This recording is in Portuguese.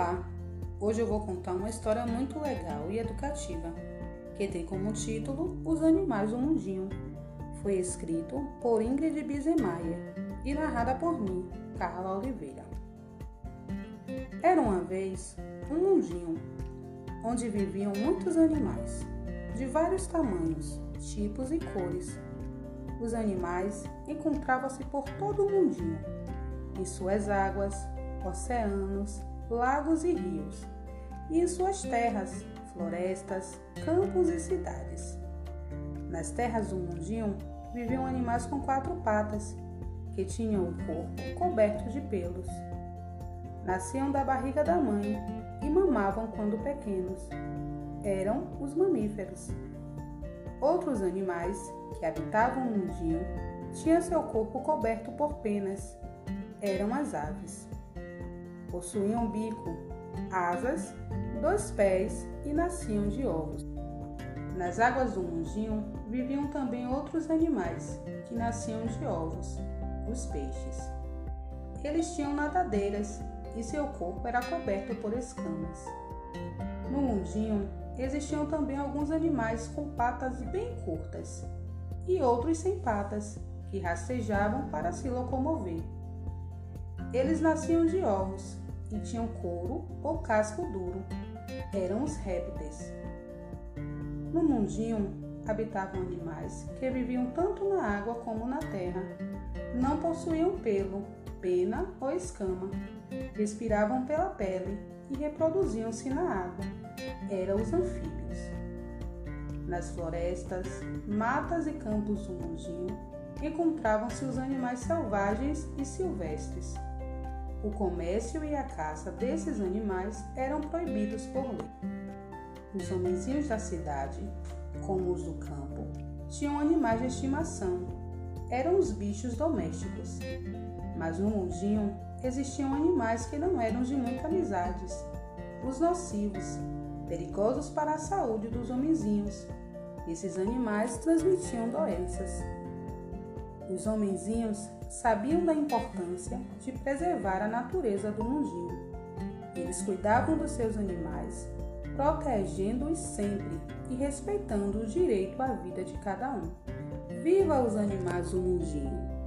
Olá! Hoje eu vou contar uma história muito legal e educativa, que tem como título Os Animais do Mundinho. Foi escrito por Ingrid Bizemaia e narrada por mim, Carla Oliveira. Era uma vez um mundinho onde viviam muitos animais, de vários tamanhos, tipos e cores. Os animais encontravam-se por todo o mundinho, em suas águas, oceanos, lagos e rios, e em suas terras, florestas, campos e cidades. Nas terras do mundinho viviam animais com quatro patas, que tinham o corpo coberto de pelos. Nasciam da barriga da mãe e mamavam quando pequenos. Eram os mamíferos. Outros animais que habitavam o mundinho tinham seu corpo coberto por penas. Eram as aves. Possuíam bico, asas, dois pés e nasciam de ovos. Nas águas do mundinho viviam também outros animais que nasciam de ovos, os peixes. Eles tinham nadadeiras e seu corpo era coberto por escamas. No mundinho existiam também alguns animais com patas bem curtas e outros sem patas, que rastejavam para se locomover. Eles nasciam de ovos e tinham couro ou casco duro. Eram os répteis. No mundinho habitavam animais que viviam tanto na água como na terra. Não possuíam pelo, pena ou escama. Respiravam pela pele e reproduziam-se na água. Eram os anfíbios. Nas florestas, matas e campos do mundinho encontravam-se os animais selvagens e silvestres o comércio e a caça desses animais eram proibidos por lei. Os homenzinhos da cidade, como os do campo, tinham animais de estimação. Eram os bichos domésticos. Mas no mundinho existiam animais que não eram de muita amizades. Os nocivos, perigosos para a saúde dos homenzinhos. Esses animais transmitiam doenças. Os homenzinhos sabiam da importância de preservar a natureza do mundinho. Eles cuidavam dos seus animais, protegendo-os sempre e respeitando o direito à vida de cada um. Viva os animais do mundinho!